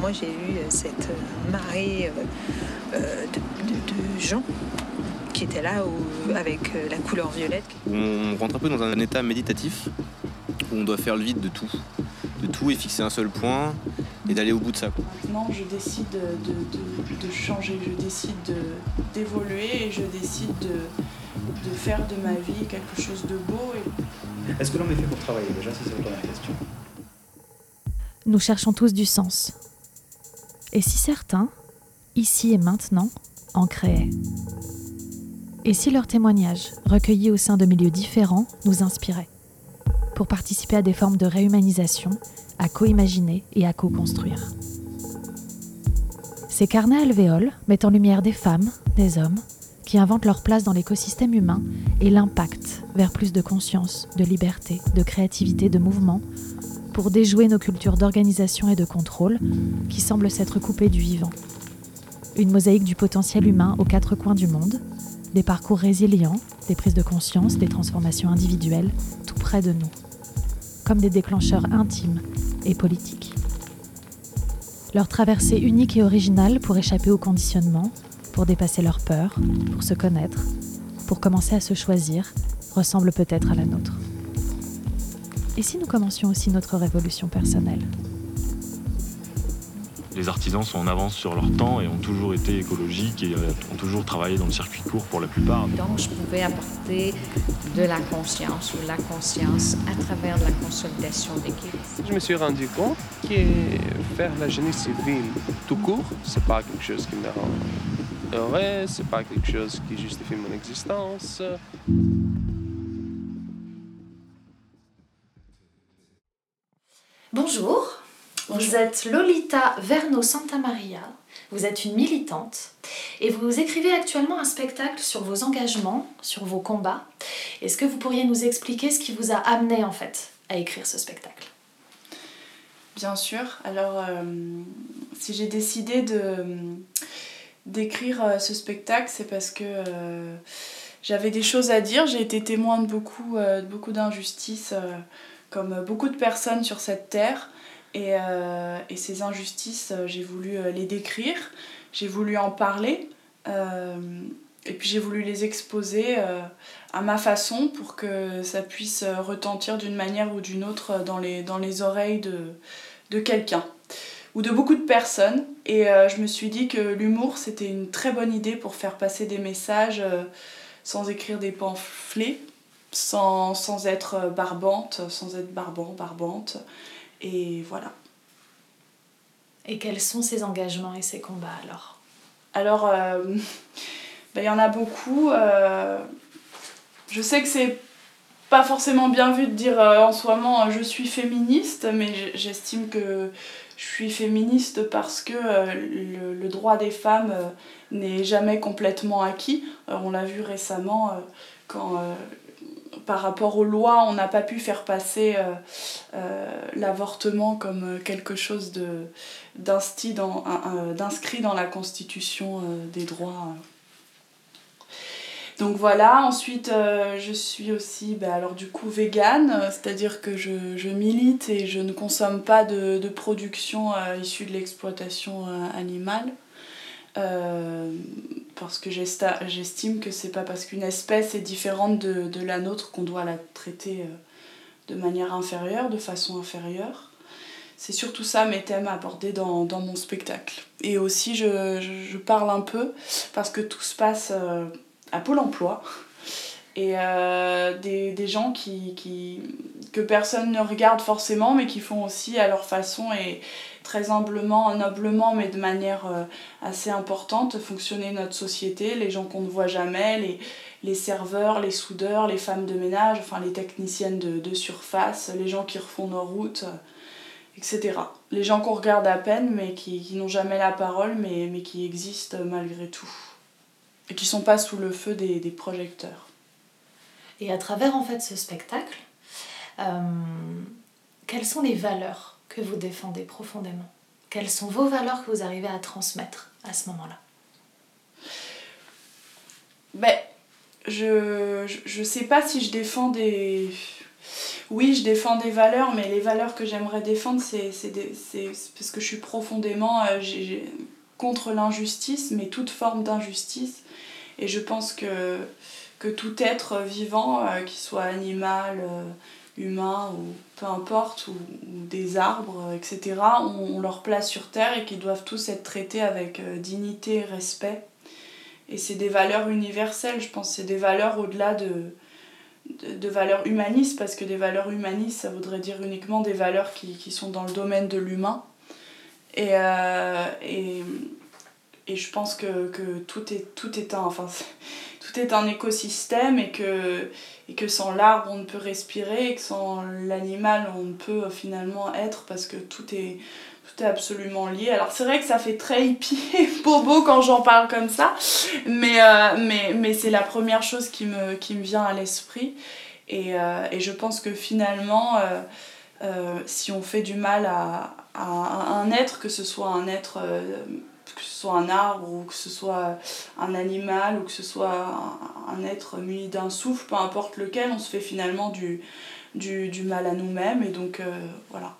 moi j'ai eu cette marée de, gens qui étaient là avec la couleur violette. On rentre un peu dans un état méditatif où on doit faire le vide de tout, de tout et fixer un seul point et d'aller au bout de ça. Maintenant, je décide de, de changer, je décide d'évoluer et je décide de, faire de ma vie quelque chose de beau. Est-ce que l'homme est fait pour travailler? Déjà, c'est la première question. Nous cherchons tous du sens. Et si certains, ici et maintenant, en créaient Et si leurs témoignages, recueillis au sein de milieux différents, nous inspiraient Pour participer à des formes de réhumanisation, à co-imaginer et à co-construire. Ces carnets alvéoles mettent en lumière des femmes, des hommes, qui inventent leur place dans l'écosystème humain et l'impact vers plus de conscience, de liberté, de créativité, de mouvement, pour déjouer nos cultures d'organisation et de contrôle qui semblent s'être coupées du vivant. Une mosaïque du potentiel humain aux quatre coins du monde, des parcours résilients, des prises de conscience, des transformations individuelles, tout près de nous, comme des déclencheurs intimes et politiques. Leur traversée unique et originale pour échapper au conditionnement, pour dépasser leurs peurs, pour se connaître, pour commencer à se choisir, ressemble peut-être à la nôtre. Et si nous commencions aussi notre révolution personnelle les artisans sont en avance sur leur temps et ont toujours été écologiques et euh, ont toujours travaillé dans le circuit court pour la plupart. Donc je pouvais apporter de la conscience ou la conscience à travers la consolidation d'équipe. Je me suis rendu compte que faire la génie civile tout court, c'est pas quelque chose qui me rend heureux, c'est pas quelque chose qui justifie mon existence. Bonjour, vous êtes Lolita Verno Santamaria, vous êtes une militante et vous écrivez actuellement un spectacle sur vos engagements, sur vos combats. Est-ce que vous pourriez nous expliquer ce qui vous a amené en fait à écrire ce spectacle? Bien sûr. Alors, euh, si j'ai décidé de d'écrire euh, ce spectacle, c'est parce que euh, j'avais des choses à dire. J'ai été témoin de beaucoup, de beaucoup d'injustices, comme beaucoup de personnes sur cette terre. Et, euh, et ces injustices, euh, j'ai voulu euh, les décrire, j'ai voulu en parler, et puis j'ai voulu les exposer à ma façon pour que ça puisse retentir d'une manière ou d'une autre dans les, dans les oreilles de, de quelqu'un ou de beaucoup de personnes. Et je me suis dit que l'humour, c'était une très bonne idée pour faire passer des messages sans écrire des pamphlets, sans, sans être barbante, sans être barbant, barbante. Et voilà. Et quels sont ces engagements et ces combats alors? Alors, euh, ben, il y en a beaucoup. Euh, je sais que c'est pas forcément bien vu de dire euh, en soi moment je suis féministe, mais j'estime que je suis féministe parce que le, le, droit des femmes n'est jamais complètement acquis. on l'a vu récemment quand par rapport aux lois, on n'a pas pu faire passer euh, euh, l'avortement comme quelque chose d'inscrit dans, la constitution euh, des droits. Donc voilà, ensuite je suis aussi bah, alors du coup végane, c'est-à-dire que je, milite et je ne consomme pas de, de production issue de l'exploitation animale. Parce que j'estime que c'est pas parce qu'une espèce est différente de, la nôtre qu'on doit la traiter euh, de manière inférieure, de façon inférieure. C'est surtout ça mes thèmes abordés dans, dans mon spectacle. Et aussi, je, je, parle un peu, parce que tout se passe euh, à Pôle emploi, et des, des, gens qui, qui, que personne ne regarde forcément, mais qui font aussi à leur façon et, très humblement, noblement, mais de manière euh, assez importante, fonctionner notre société, les gens qu'on ne voit jamais, les, les serveurs, les soudeurs, les femmes de ménage, enfin les techniciennes de, de surface, les gens qui refont nos routes, euh, etc. Les gens qu'on regarde à peine, mais qui, qui n'ont jamais la parole, mais, mais qui existent malgré tout. Et qui sont pas sous le feu des, des projecteurs. Et à travers en fait ce spectacle, euh, quelles sont les valeurs que vous défendez profondément? Quelles sont vos valeurs que vous arrivez à transmettre à ce moment-là? Ben, je, je sais pas si je défends des, Oui, je défends des valeurs, mais les valeurs que j'aimerais défendre, c'est parce que je suis profondément euh, contre l'injustice, mais toute forme d'injustice. Et je pense que, que tout être vivant, euh, qu'il soit animal, euh, humain ou peu importe, ou, des arbres, etc., ont, leur place sur Terre et qu'ils doivent tous être traités avec dignité et respect. Et c'est des valeurs universelles, je pense, c'est des valeurs au-delà de, de, valeurs humanistes, parce que des valeurs humanistes, ça voudrait dire uniquement des valeurs qui, qui sont dans le domaine de l'humain. Et, euh, et, et, je pense que, que, tout, est, tout, est un, enfin, tout est un écosystème et que, et que sans l'arbre on ne peut respirer et que sans l'animal on ne peut finalement être parce que tout est, tout est absolument lié. Alors c'est vrai que ça fait très hippie et bobo quand j'en parle comme ça, mais, euh, mais, mais c'est la première chose qui me, qui me vient à l'esprit. Et, euh, et, je pense que finalement, euh, si on fait du mal à, à, un être, que ce soit un être, que ce soit un arbre ou que ce soit un animal ou que ce soit un, être muni d'un souffle, peu importe lequel, on se fait finalement du, du, du mal à nous-mêmes. Et donc voilà.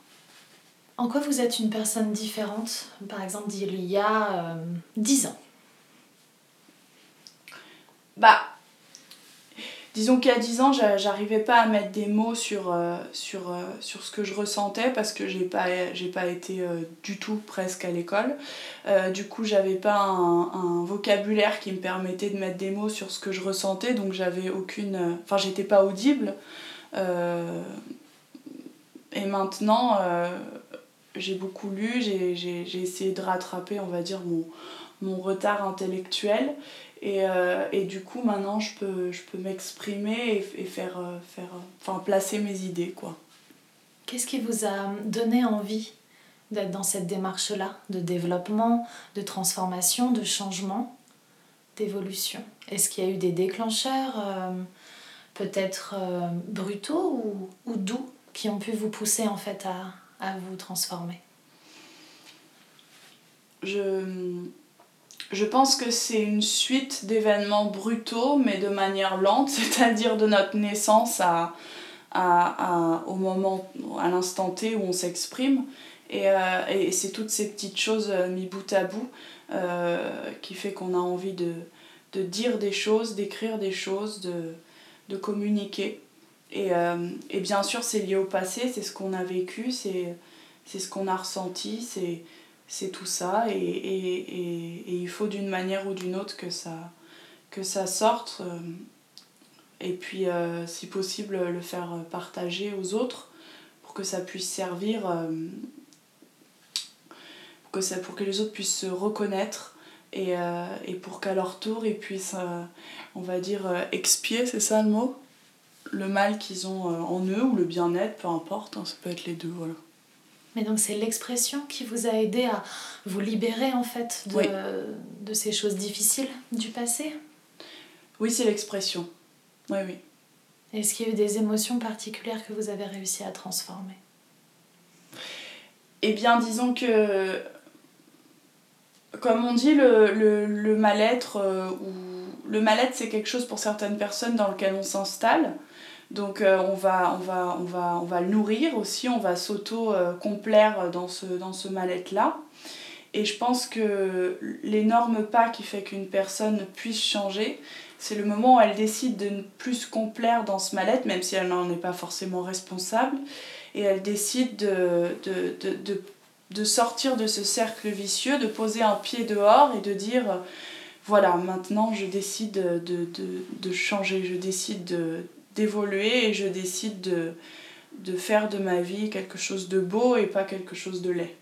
En quoi vous êtes une personne différente, par exemple, d'il y a euh, 10 ans? Bah, disons a 10 ans, j'arrivais pas à mettre des mots sur, euh, euh, sur ce que je ressentais parce que j'ai pas, pas été du tout presque à l'école. du coup, j'avais pas un, vocabulaire qui me permettait de mettre des mots sur ce que je ressentais, donc j'avais aucune. Enfin, j'étais pas audible. et maintenant j'ai beaucoup lu, j'ai essayé de rattraper, on va dire, mon retard intellectuel. Et, euh, et, du coup, maintenant, je peux, je peux m'exprimer et, et, faire, euh, faire, enfin, placer mes idées, quoi. Qu'est-ce qui vous a donné envie d'être dans cette démarche-là, de développement, de transformation, de changement, d'évolution? Est-ce qu'il y a eu des déclencheurs, euh, peut-être brutaux ou, ou doux, qui ont pu vous pousser, en fait, à, à vous transformer? Je, je pense que c'est une suite d'événements brutaux, mais de manière lente, c'est-à-dire de notre naissance à, à, au moment, à l'instant T où on s'exprime. Et, euh, et c'est toutes ces petites choses euh, mis bout à bout euh, qui fait qu'on a envie de, de dire des choses, d'écrire des choses, de, de communiquer. Et, et, bien sûr, c'est lié au passé, c'est ce qu'on a vécu, c'est ce qu'on a ressenti, c'est tout ça. Et, et, et, il faut d'une manière ou d'une autre que ça, que ça sorte. Euh, et puis, euh, si possible, le faire partager aux autres pour que ça puisse servir, pour, que ça, pour que les autres puissent se reconnaître. Et, et pour qu'à leur tour, ils puissent, on va dire, expier, c'est ça le mot? Le mal qu'ils ont euh, en eux ou le bien-être, peu importe, hein, ça peut être les deux, voilà. Mais donc c'est l'expression qui vous a aidé à vous libérer en fait de, de ces choses difficiles du passé? Oui, c'est l'expression. Oui, oui. Est-ce qu'il y a eu des émotions particulières que vous avez réussi à transformer? Eh bien, disons que, comme on dit, le, le, le mal-être, euh, ou le mal-être, c'est quelque chose pour certaines personnes dans lequel on s'installe. Donc euh, on, va, le nourrir aussi, on va s'auto-complaire dans ce, dans ce mal-être-là. Et je pense que l'énorme pas qui fait qu'une personne puisse changer, c'est le moment où elle décide de ne plus se complaire dans ce mal-être, même si elle n'en est pas forcément responsable, et elle décide de, de, de, de, sortir de ce cercle vicieux, de poser un pied dehors et de dire voilà, maintenant je décide de, de, de changer, je décide de, d'évoluer et je décide de, faire de ma vie quelque chose de beau et pas quelque chose de laid.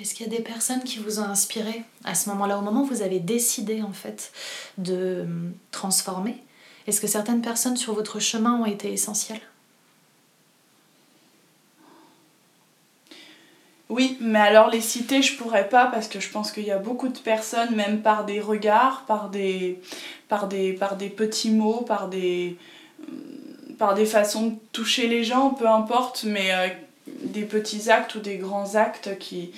Est-ce qu'il y a des personnes qui vous ont inspiré à ce moment-là, au moment où vous avez décidé en fait de hum, transformer? Est-ce que certaines personnes sur votre chemin ont été essentielles? Oui, mais alors les citer, je pourrais pas parce que je pense qu'il y a beaucoup de personnes, même par des regards, par des, petits mots, par des, par des façons de toucher les gens, peu importe, mais euh, des petits actes ou des grands actes qui,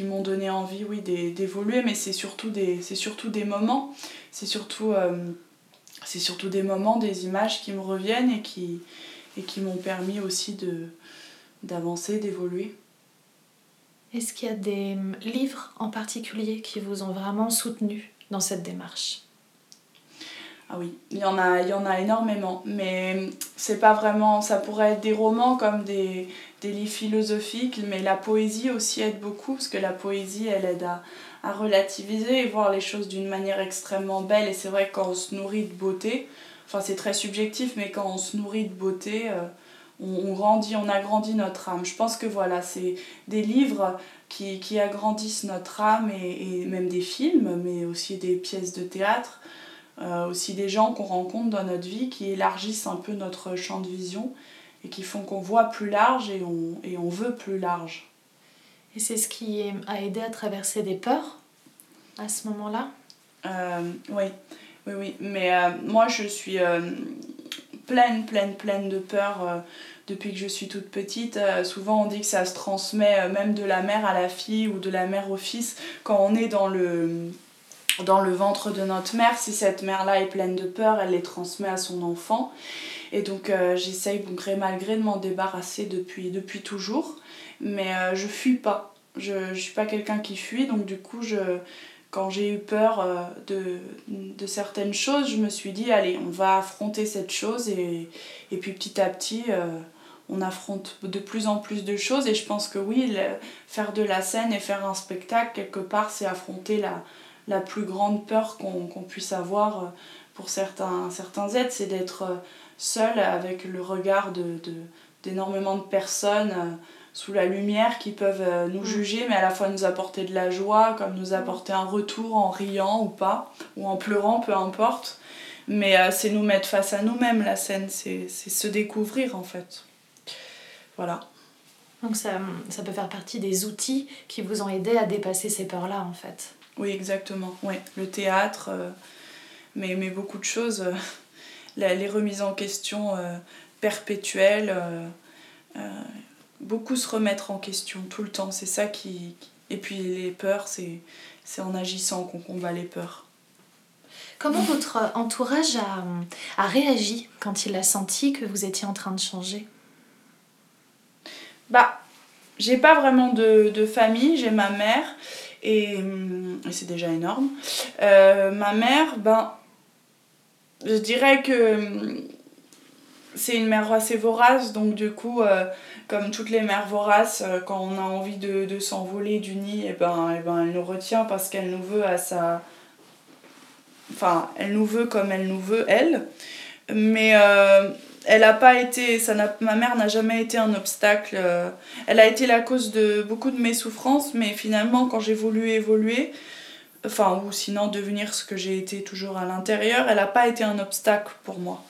m'ont donné envie, oui, d'évoluer, mais c'est surtout des, moments, c'est surtout... Euh, c'est surtout des moments, des images qui me reviennent et qui, m'ont permis aussi d'avancer, d'évoluer. Est-ce qu'il y a des hum, livres en particulier qui vous ont vraiment soutenu dans cette démarche? Ah oui, il y en a, il y en a énormément, mais c'est pas vraiment, ça pourrait être des romans comme des, des livres philosophiques, mais la poésie aussi aide beaucoup, parce que la poésie, elle aide à, à relativiser et voir les choses d'une manière extrêmement belle, et c'est vrai que quand on se nourrit de beauté, enfin c'est très subjectif, mais quand on se nourrit de beauté, euh, on, grandit, on agrandit notre âme. Je pense que voilà, c'est des livres qui, qui agrandissent notre âme, et, et même des films, mais aussi des pièces de théâtre, euh, aussi des gens qu'on rencontre dans notre vie qui élargissent un peu notre champ de vision et qui font qu'on voit plus large et on, et on veut plus large. Et c'est ce qui a aidé à traverser des peurs à ce moment-là? Euh, Oui, oui, oui. Mais euh, moi, je suis pleine, pleine, pleine de peurs euh, depuis que je suis toute petite. Euh, souvent, on dit que ça se transmet même de la mère à la fille ou de la mère au fils quand on est dans le ventre de notre mère, si cette mère-là est pleine de peur, elle les transmet à son enfant. Et donc euh, j'essaye, bon, de m'en débarrasser depuis, depuis toujours. Mais euh, je fuis pas. Je ne suis pas quelqu'un qui fuit, donc du coup, je, quand j'ai eu peur euh, de, de certaines choses, je me suis dit, allez, on va affronter cette chose. Et, et puis petit à petit, euh, on affronte de plus en plus de choses. Et je pense que oui, faire de la scène et faire un spectacle, quelque part, c'est affronter la la plus grande peur qu'on qu puisse avoir euh, pour certains, certains êtres, c'est d'être seul avec le regard d'énormément de, de, personnes sous la lumière qui peuvent nous juger, mais à la fois nous apporter de la joie, comme nous apporter un retour en riant ou pas, ou en pleurant, peu importe. Mais euh, c'est nous mettre face à nous-mêmes, la scène, c'est se découvrir en fait. Voilà. Donc ça, ça peut faire partie des outils qui vous ont aidé à dépasser ces peurs-là en fait. Oui, exactement. Ouais. Le théâtre, euh, mais, mais beaucoup de choses. Euh, la, les remises en question euh, perpétuelles. Beaucoup se remettre en question tout le temps. C'est ça qui. Et puis les peurs, c'est en agissant qu'on combat les peurs. Comment votre entourage a, a réagi quand il a senti que vous étiez en train de changer? Bah, j'ai pas vraiment de, de famille, j'ai ma mère et, et c'est déjà énorme. Euh, ma mère, ben, je dirais que c'est une mère assez vorace, donc du coup, euh, comme toutes les mères voraces, euh, quand on a envie de, s'envoler du nid, et eh ben, eh ben, elle nous retient parce qu'elle nous veut à sa. Enfin, elle nous veut comme elle nous veut, elle. Mais euh, elle pas été. Ça ma mère n'a jamais été un obstacle. Elle a été la cause de beaucoup de mes souffrances, mais finalement, quand j'ai voulu évoluer, enfin, ou sinon devenir ce que j'ai été toujours à l'intérieur, elle n'a pas été un obstacle pour moi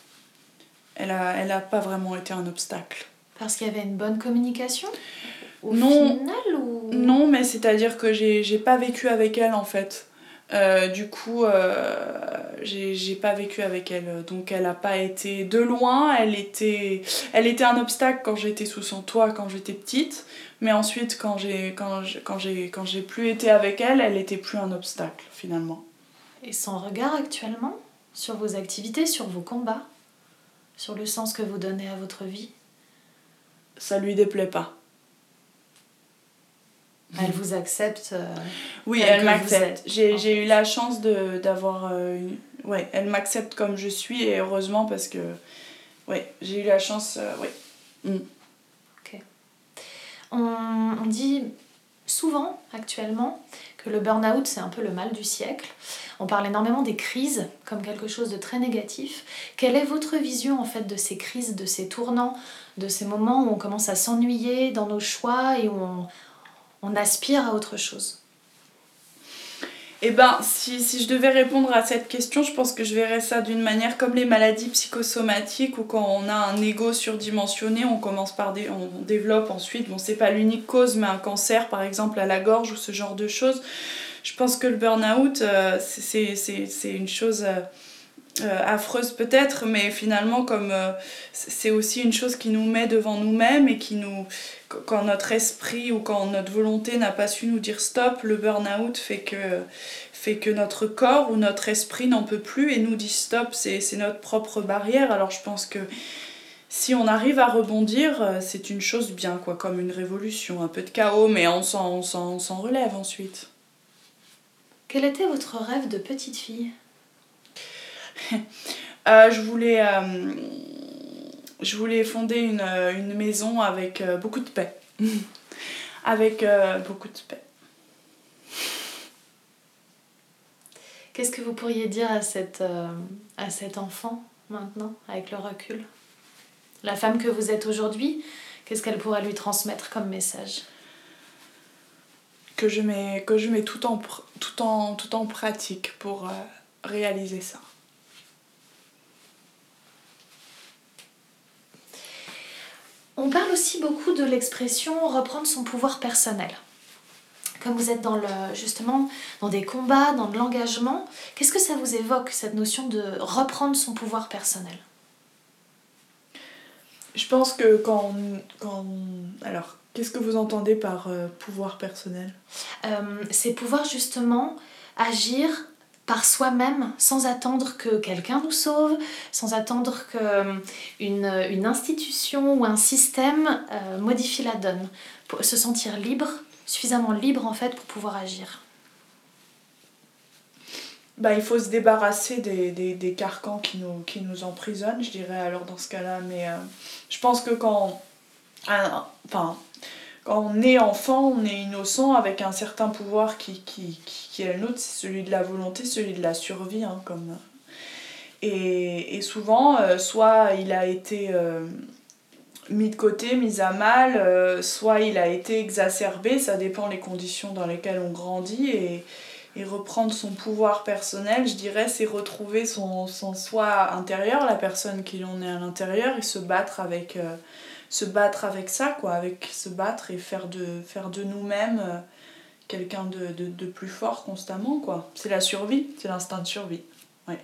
elle a, elle a pas vraiment été un obstacle. Parce qu'il y avait une bonne communication au non, final ou... non, mais c'est-à-dire que j'ai pas vécu avec elle en fait. Euh, du coup, euh, j'ai pas vécu avec elle. Donc elle a pas été de loin, elle était, elle était un obstacle quand j'étais sous son toit, quand j'étais petite. Mais ensuite, quand j'ai quand quand quand plus été avec elle, elle était plus un obstacle finalement. Et son regard actuellement sur vos activités, sur vos combats? Sur le sens que vous donnez à votre vie Ça lui déplaît pas. Elle vous accepte euh, Oui, elle m'accepte. J'ai eu la chance d'avoir... Euh, une... Ouais, elle m'accepte comme je suis et heureusement parce que... Ouais, j'ai eu la chance... Euh, ouais. Mm. Ok. On, on dit souvent actuellement que le burn-out c'est un peu le mal du siècle. On parle énormément des crises comme quelque chose de très négatif. Quelle est votre vision en fait de ces crises, de ces tournants, de ces moments où on commence à s'ennuyer dans nos choix et où on, on aspire à autre chose? Eh ben, si, je devais répondre à cette question, je pense que je verrais ça d'une manière comme les maladies psychosomatiques où quand on a un ego surdimensionné, on commence par des, on développe ensuite, bon c'est pas l'unique cause, mais un cancer par exemple à la gorge ou ce genre de choses. Je pense que le burn-out, euh, c'est une chose euh, euh, affreuse peut-être, mais finalement comme euh, c'est aussi une chose qui nous met devant nous-mêmes et qui nous, quand notre esprit ou quand notre volonté n'a pas su nous dire stop, le burn-out fait que, fait que notre corps ou notre esprit n'en peut plus et nous dit stop, c'est notre propre barrière. Alors je pense que si on arrive à rebondir, euh, c'est une chose bien, quoi, comme une révolution, un peu de chaos, mais on s'en relève ensuite. Quel était votre rêve de petite fille? je, voulais, euh, je voulais fonder une, une maison avec beaucoup de paix. avec beaucoup de paix. Qu'est-ce que vous pourriez dire à, cette, à cet enfant maintenant, avec le recul? La femme que vous êtes aujourd'hui, qu'est-ce qu'elle pourrait lui transmettre comme message? Que je mets, que je mets tout, en, tout, en, tout en pratique pour euh, réaliser ça. On parle aussi beaucoup de l'expression reprendre son pouvoir personnel. Comme vous êtes dans le, justement dans des combats, dans de l'engagement, qu'est-ce que ça vous évoque cette notion de reprendre son pouvoir personnel? Je pense que quand, quand alors Qu'est-ce que vous entendez par euh, pouvoir personnel? Euh, C'est pouvoir justement agir par soi-même sans attendre que quelqu'un nous sauve, sans attendre que une, une institution ou un système euh, modifie la donne. Pour se sentir libre, suffisamment libre en fait pour pouvoir agir. Bah, il faut se débarrasser des, des, des, carcans qui nous, qui nous emprisonnent, je dirais alors dans ce cas-là. Mais je pense que quand... enfin, quand on est enfant, on est innocent avec un certain pouvoir qui, qui, qui, est le nôtre, c'est celui de la volonté, celui de la survie. Hein, comme... et, et, souvent, euh, soit il a été euh, mis de côté, mis à mal, euh, soit il a été exacerbé, ça dépend des conditions dans lesquelles on grandit. Et, et reprendre son pouvoir personnel, je dirais, c'est retrouver son, son soi intérieur, la personne qui l'on est à l'intérieur, et se battre avec se battre avec ça, quoi, avec se battre et faire de, faire de nous-mêmes euh, quelqu'un de, de, de, plus fort constamment, quoi. C'est la survie, c'est l'instinct de survie. Ouais.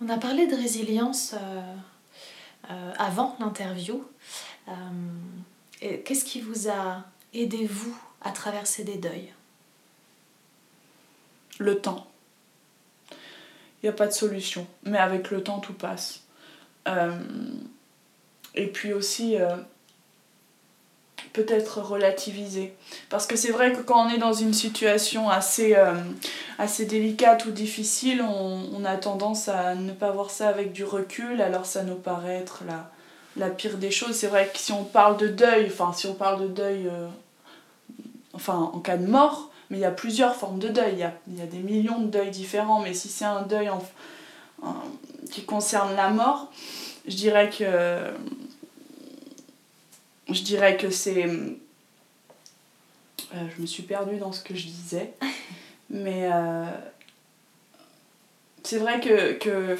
On a parlé de résilience euh, euh, avant l'interview. Qu'est-ce qui vous a aidé, vous, à traverser des deuils? Le temps. Il n'y a pas de solution, mais avec le temps, tout passe. Et puis aussi, euh, peut-être relativiser. Parce que c'est vrai que quand on est dans une situation assez, euh, assez délicate ou difficile, on, a tendance à ne pas voir ça avec du recul, alors ça nous paraît être la, la pire des choses. C'est vrai que si on parle de deuil, enfin si on parle de deuil, euh, enfin en cas de mort, mais il y a plusieurs formes de deuil, il y a, il y a des millions de deuils différents, mais si c'est un deuil en, qui concerne la mort, je dirais que je dirais que c'est. Euh, je me suis perdue dans ce que je disais. Mais euh, c'est vrai que. que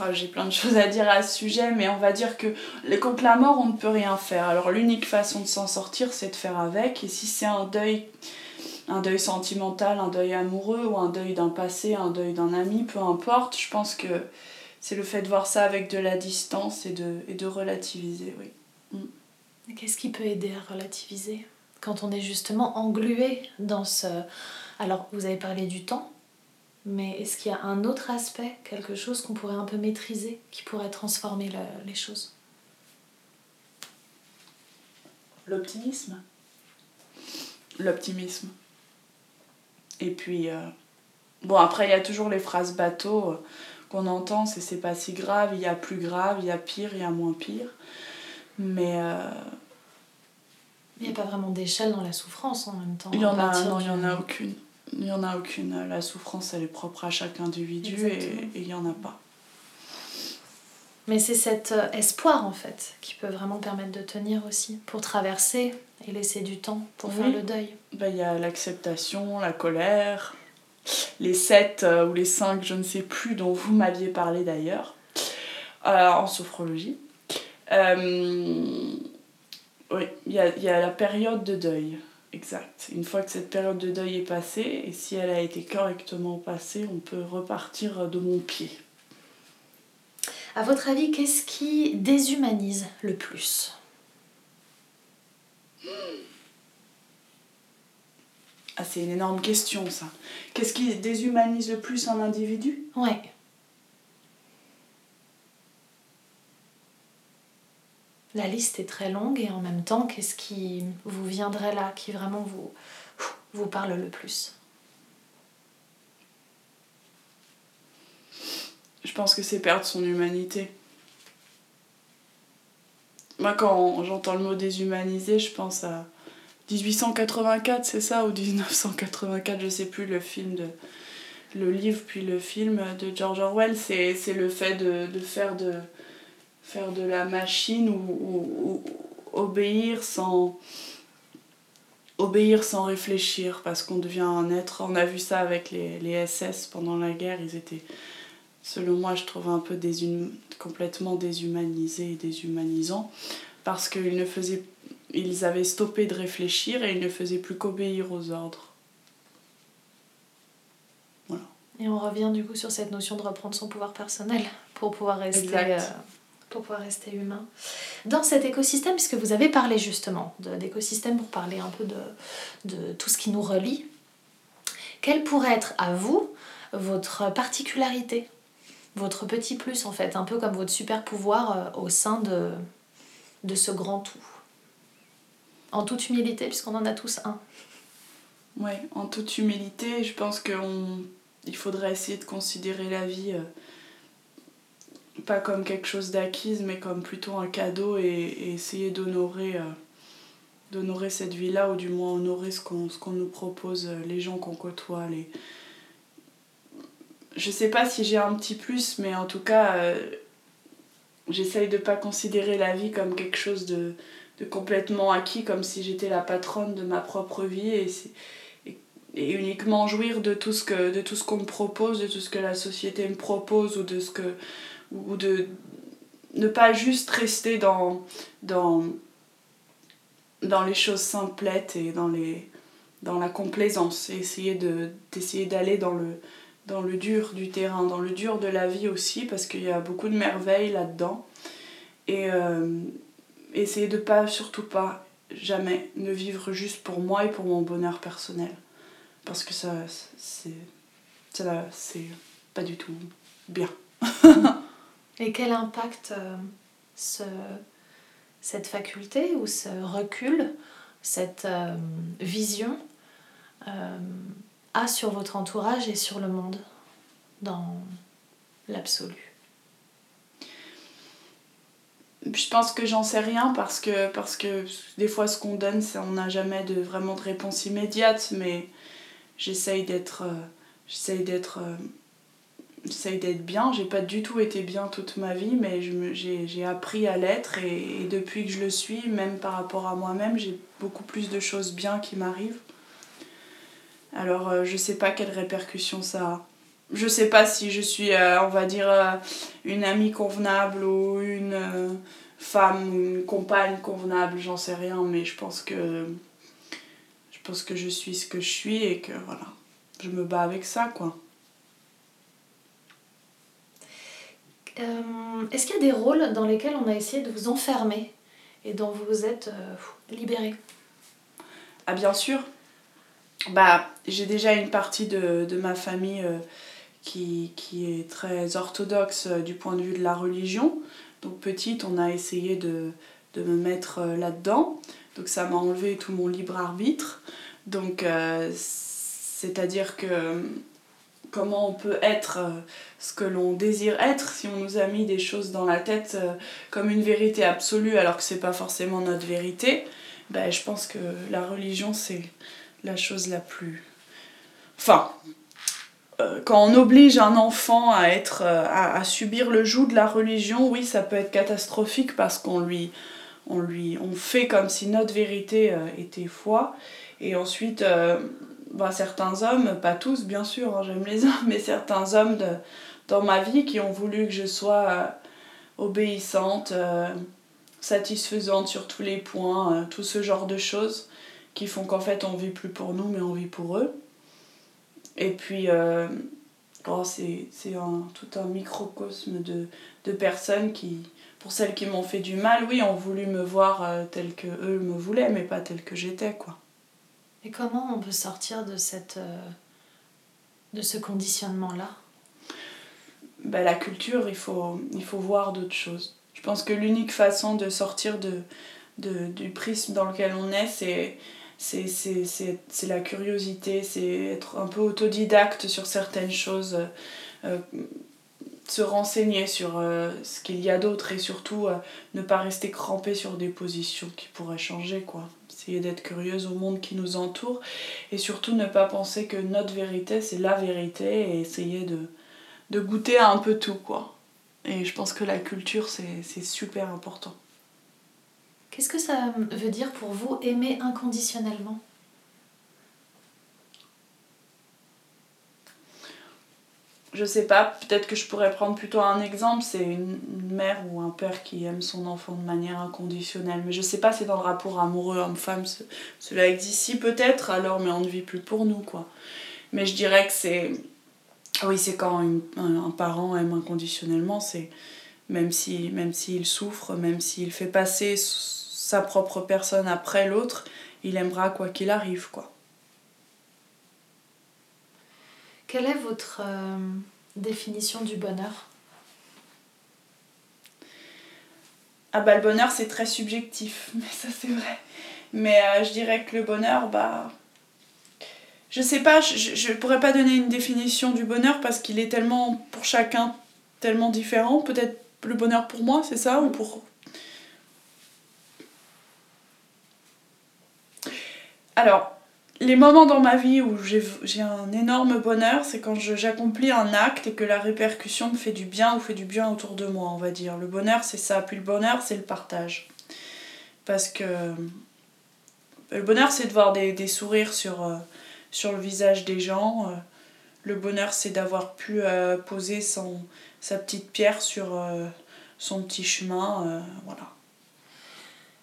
oh, j'ai plein de choses à dire à ce sujet, mais on va dire que contre la mort, on ne peut rien faire. Alors l'unique façon de s'en sortir, c'est de faire avec. Et si c'est un deuil, un deuil sentimental, un deuil amoureux, ou un deuil d'un passé, un deuil d'un ami, peu importe, je pense que c'est le fait de voir ça avec de la distance et de, et de relativiser, oui. Mm. Qu'est-ce qui peut aider à relativiser quand on est justement englué dans ce... Alors, vous avez parlé du temps, mais est-ce qu'il y a un autre aspect, quelque chose qu'on pourrait un peu maîtriser, qui pourrait transformer les choses? L'optimisme. L'optimisme. Et puis, euh, bon, après, il y a toujours les phrases bateau euh, qu'on entend, c'est c'est pas si grave, il y a plus grave, il y a pire, il y a moins pire. Mais. Euh, il n'y a pas vraiment d'échelle dans la souffrance en même temps. Il n'y en, a, non, il y en a aucune. Il n'y en a aucune. La souffrance, elle est propre à chaque individu et il n'y en a pas. Mais c'est cet euh, espoir en fait qui peut vraiment permettre de tenir aussi pour traverser et laisser du temps pour faire le deuil. Bah, il y a l'acceptation, la colère, les sept euh, ou les cinq, je ne sais plus, dont vous m'aviez parlé d'ailleurs, en sophrologie. Euh, oui, il y a, y a la période de deuil. Exact. Une fois que cette période de deuil est passée, et si elle a été correctement passée, on peut repartir de mon pied. À votre avis, qu'est-ce qui déshumanise le plus? Ah, c'est une énorme question, ça. Qu'est-ce qui déshumanise le plus un individu? Ouais. La liste est très longue et en même temps, qu'est-ce qui vous viendrait là, qui vraiment vous, vous parle le plus? Je pense que c'est perdre son humanité. Moi, quand j'entends le mot déshumanisé, je pense à 1884, c'est ça, ou 1984, je sais plus, le film de. Le livre, puis le film de George Orwell, c'est le fait de, de, faire de faire de la machine ou, ou, obéir sans obéir sans réfléchir parce qu'on devient un être on a vu ça avec les, les, SS pendant la guerre ils étaient selon moi je trouve un peu complètement déshumanisés et déshumanisants parce qu'ils ne faisaient ils avaient stoppé de réfléchir et ils ne faisaient plus qu'obéir aux ordres. Voilà. Et on revient du coup sur cette notion de reprendre son pouvoir personnel pour pouvoir rester euh, pour pouvoir rester humain. Dans cet écosystème, puisque vous avez parlé justement d'écosystème pour parler un peu de, de tout ce qui nous relie, quelle pourrait être à vous votre particularité, votre petit plus en fait, un peu comme votre super pouvoir euh, au sein de, de ce grand tout? En toute humilité, puisqu'on en a tous un. Oui, en toute humilité, je pense qu'il faudrait essayer de considérer la vie. Euh, pas comme quelque chose d'acquise, mais comme plutôt un cadeau et, essayer d'honorer euh, d'honorer cette vie-là, ou du moins honorer ce qu'on qu'on nous propose, euh, les gens qu'on côtoie. Les... Je sais pas si j'ai un petit plus, mais en tout cas, j'essaye de pas considérer la vie comme quelque chose de, de complètement acquis, comme si j'étais la patronne de ma propre vie et, uniquement jouir de tout ce que de qu'on me propose, de tout ce que la société me propose ou de ce que ou de ne pas juste rester dans, les choses simplettes et dans, la complaisance et essayer d'essayer d'aller dans le, dans le dur du terrain, dans le dur de la vie aussi, parce qu'il y a beaucoup de merveilles là-dedans. Euh, essayer de pas, surtout pas, jamais ne vivre juste pour moi et pour mon bonheur personnel. Parce que ça, c'est, ça, c'est pas du tout bien. Et quel impact euh, ce, cette faculté ou ce recul, cette euh, vision euh, a sur votre entourage et sur le monde dans l'absolu? Je pense que j'en sais rien parce que, parce que des fois ce qu'on donne, on n'a jamais de, vraiment de réponse immédiate, mais j'essaye d'être euh, euh, j'essaye d'être bien. J'ai pas du tout été bien toute ma vie, mais j'ai appris à l'être et, et, depuis que je le suis, même par rapport à moi-même, j'ai beaucoup plus de choses bien qui m'arrivent. Alors euh, je sais pas quelles répercussions ça a. Je sais pas si je suis, euh, on va dire, euh, une amie convenable ou une euh, femme ou une compagne convenable, j'en sais rien, mais je pense que je pense que je suis ce que je suis et que voilà, je me bats avec ça quoi. Est-ce qu'il y a des rôles dans lesquels on a essayé de vous enfermer et dont vous vous êtes libéré? Ah bien sûr. Bah, j'ai déjà une partie de, de ma famille qui, qui, est très orthodoxe euh, du point de vue de la religion. Donc petite, on a essayé de, de me mettre euh, là-dedans. Donc ça m'a enlevé tout mon libre arbitre. Donc euh, c'est-à-dire que comment on peut être ce que l'on désire être si on nous a mis des choses dans la tête comme une vérité absolue alors que c'est pas forcément notre vérité, ben, je pense que la religion c'est la chose la plus. Enfin, quand on oblige un enfant à, être, à, à, subir le joug de la religion, oui, ça peut être catastrophique parce qu'on lui, on lui on fait comme si notre vérité euh, était foi. Et ensuite, euh, bah, certains hommes, pas tous bien sûr, hein, j'aime les hommes, mais certains hommes de, dans ma vie qui ont voulu que je sois euh, obéissante, euh, satisfaisante sur tous les points, euh, tout ce genre de choses qui font qu'en fait on vit plus pour nous mais on vit pour eux. Et puis Bon, c'est c'est un, tout un microcosme de, de personnes qui, pour celles qui m'ont fait du mal, oui, ont voulu me voir euh, telle que eux me voulaient, mais pas telle que j'étais, quoi. Et comment on peut sortir de, cette, euh, de ce conditionnement-là? Ben, la culture, il faut, il faut voir d'autres choses. Je pense que l'unique façon de sortir de, de, du prisme dans lequel on est, c'est c'est la curiosité, c'est être un peu autodidacte sur certaines choses, euh, se renseigner sur euh, ce qu'il y a d'autre et surtout euh, ne pas rester crampé sur des positions qui pourraient changer, quoi. Essayer d'être curieuse au monde qui nous entoure et surtout ne pas penser que notre vérité c'est la vérité et essayer de, de goûter à un peu tout, quoi. Et je pense que la culture c'est super important. Qu'est-ce que ça veut dire pour vous aimer inconditionnellement? Je sais pas, peut-être que je pourrais prendre plutôt un exemple, c'est une, mère ou un père qui aime son enfant de manière inconditionnelle. Mais je sais pas, c'est dans le rapport amoureux homme-femme, ce- cela existe si peut-être, alors, mais on ne vit plus pour nous, quoi. Mais je dirais que c'est. Oui, c'est quand un, parent aime inconditionnellement, c'est. Même s'il même s'il souffre, même s'il fait passer sa propre personne après l'autre, il aimera quoi qu'il arrive, quoi. Quelle est votre euh, définition du bonheur? Ah bah le bonheur c'est très subjectif, mais ça c'est vrai. Mais euh, je dirais que le bonheur, bah... Je sais pas, je, je, je pourrais pas donner une définition du bonheur parce qu'il est tellement, pour chacun, tellement différent. Peut-être le bonheur pour moi, c'est ça? Ou pour... Alors, les moments dans ma vie où j'ai un énorme bonheur, c'est quand j'accomplis un acte et que la répercussion me fait du bien ou fait du bien autour de moi, on va dire. Le bonheur, c'est ça. Puis le bonheur, c'est le partage. Parce que le bonheur, c'est de voir des, des sourires sur, euh, sur le visage des gens. Euh, Le bonheur, c'est d'avoir pu euh, poser son, sa petite pierre sur son petit chemin. voilà.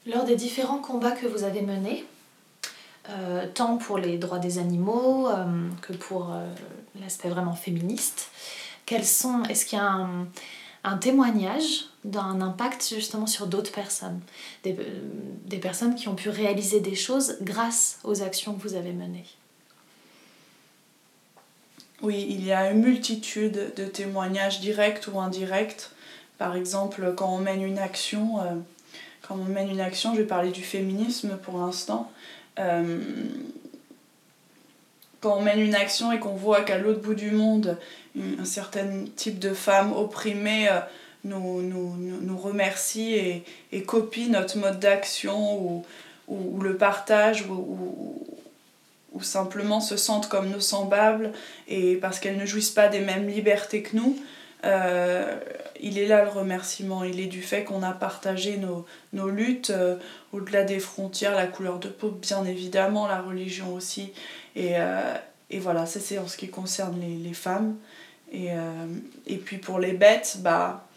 Lors des différents combats que vous avez menés, euh, tant pour les droits des animaux euh, que pour euh, l'aspect vraiment féministe, quels sont, est-ce qu'il y a un, témoignage d'un impact justement sur d'autres personnes? Des, des personnes qui ont pu réaliser des choses grâce aux actions que vous avez menées? Oui, il y a une multitude de témoignages directs ou indirects. Par exemple, quand on mène une action, quand on mène une action, je vais parler du féminisme pour l'instant. Euh, quand on mène une action et qu'on voit qu'à l'autre bout du monde, un certain type de femmes opprimées euh, nous, nous, nous, remercie et, copie notre mode d'action ou, ou, le partage ou, ou, ou simplement se sentent comme nos semblables et parce qu'elles ne jouissent pas des mêmes libertés que nous, euh, il est là le remerciement. Il est du fait qu'on a partagé nos, luttes euh, au-delà des frontières, la couleur de peau, bien évidemment, la religion aussi. Et, euh, et voilà, ça c'est en ce qui concerne les, femmes. Et, euh, et puis pour les bêtes, bah,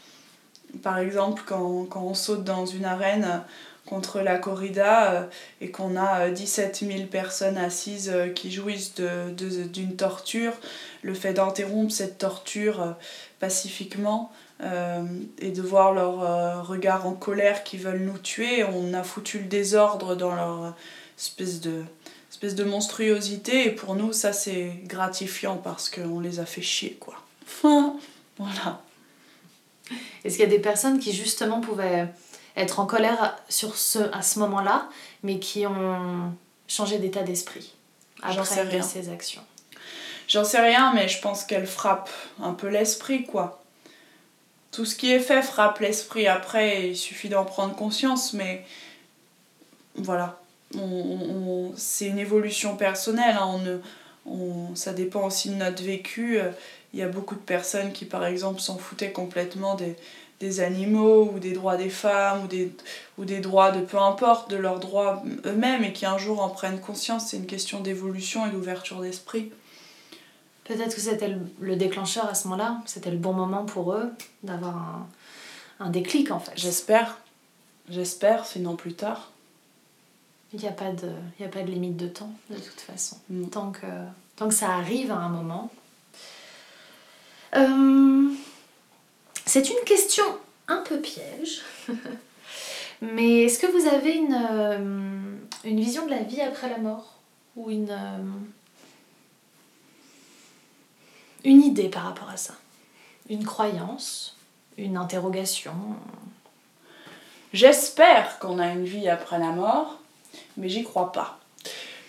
par exemple, quand, quand on saute dans une arène contre la corrida et qu'on a euh, 17 000 personnes assises qui jouissent de- de- d'une torture, le fait d'interrompre cette torture pacifiquement euh, et de voir leur euh, regard en colère qui veulent nous tuer, on a foutu le désordre dans leur espèce de, espèce de monstruosité et pour nous ça c'est gratifiant parce qu'on les a fait chier quoi. voilà. Est-ce qu'il y a des personnes qui justement pouvaient être en colère sur ce, à ce moment-là, mais qui ont changé d'état d'esprit après ces actions? J'en sais rien, mais je pense qu'elle frappe un peu l'esprit, quoi. Tout ce qui est fait frappe l'esprit. Après, il suffit d'en prendre conscience, mais voilà. C'est une évolution personnelle. hein. On ça dépend aussi de notre vécu. Il y a beaucoup de personnes qui, par exemple, s'en foutaient complètement des, animaux ou des droits des femmes ou des, ou des droits de peu importe, de leurs droits eux-mêmes et qui un jour en prennent conscience. C'est une question d'évolution et d'ouverture d'esprit. Peut-être que c'était le, le déclencheur à ce moment-là, c'était le bon moment pour eux d'avoir un, un déclic en fait. J'espère. J'espère, sinon plus tard. Il n'y a, pas de- il y a pas de limite de temps de toute façon. Mm. Tant que, tant que ça arrive à un moment. Euh, c'est une question un peu piège. Mais est-ce que vous avez une, euh, une vision de la vie après la mort? Ou une, euh, une idée par rapport à ça Une croyance Une interrogation J'espère qu'on a une vie après la mort, mais j'y crois pas.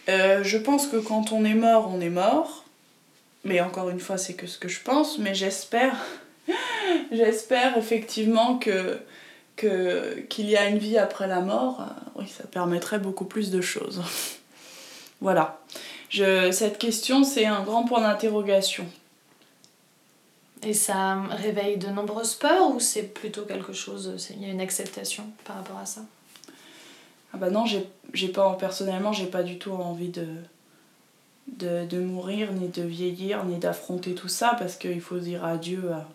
Euh, je pense que quand on est mort, on est mort. Mais encore une fois, c'est que ce que je pense, mais j'espère j'espère effectivement que qu'il y a une vie après la mort, euh, oui, ça permettrait beaucoup plus de choses. voilà. Cette question, c'est un grand point d'interrogation. Et ça réveille de nombreuses peurs ou c'est plutôt quelque chose, il y a une acceptation par rapport à ça? Ah bah non, j'ai j'ai pas, personnellement, j'ai pas du tout envie de, de, de mourir, ni de vieillir, ni d'affronter tout ça, parce qu'il faut dire adieu à,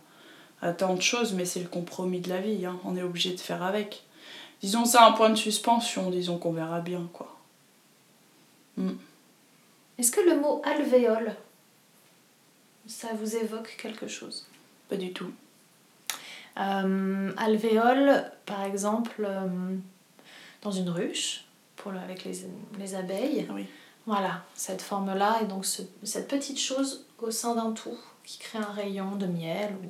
à tant de choses, mais c'est le compromis de la vie, hein. on est obligé de faire avec. Disons ça un point de suspension, disons qu'on verra bien, quoi. Est-ce que le mot alvéole, ça vous évoque quelque chose? Pas du tout. Euh, alvéole, par exemple, euh, dans une ruche, pour le- avec les, les abeilles. Oui. Voilà, cette forme-là, et donc ce- cette petite chose au sein d'un tout qui crée un rayon de miel. Ou...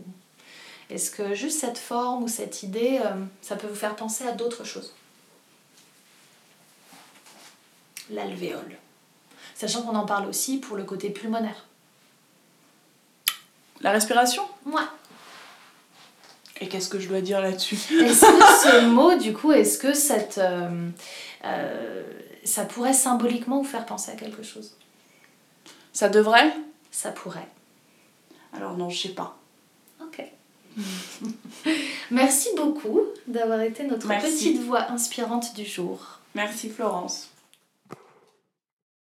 Est-ce que juste cette forme ou cette idée, euh, ça peut vous faire penser à d'autres choses? L'alvéole. Sachant qu'on en parle aussi pour le côté pulmonaire. La respiration? Ouais. Et qu'est-ce que je dois dire là-dessus? Est-ce que ce mot, du coup, est-ce que cette, euh, euh, ça pourrait symboliquement vous faire penser à quelque chose? Ça devrait? Ça pourrait. Alors non, je sais pas. Ok. Merci beaucoup d'avoir été notre Merci. petite voix inspirante du jour. Merci Florence.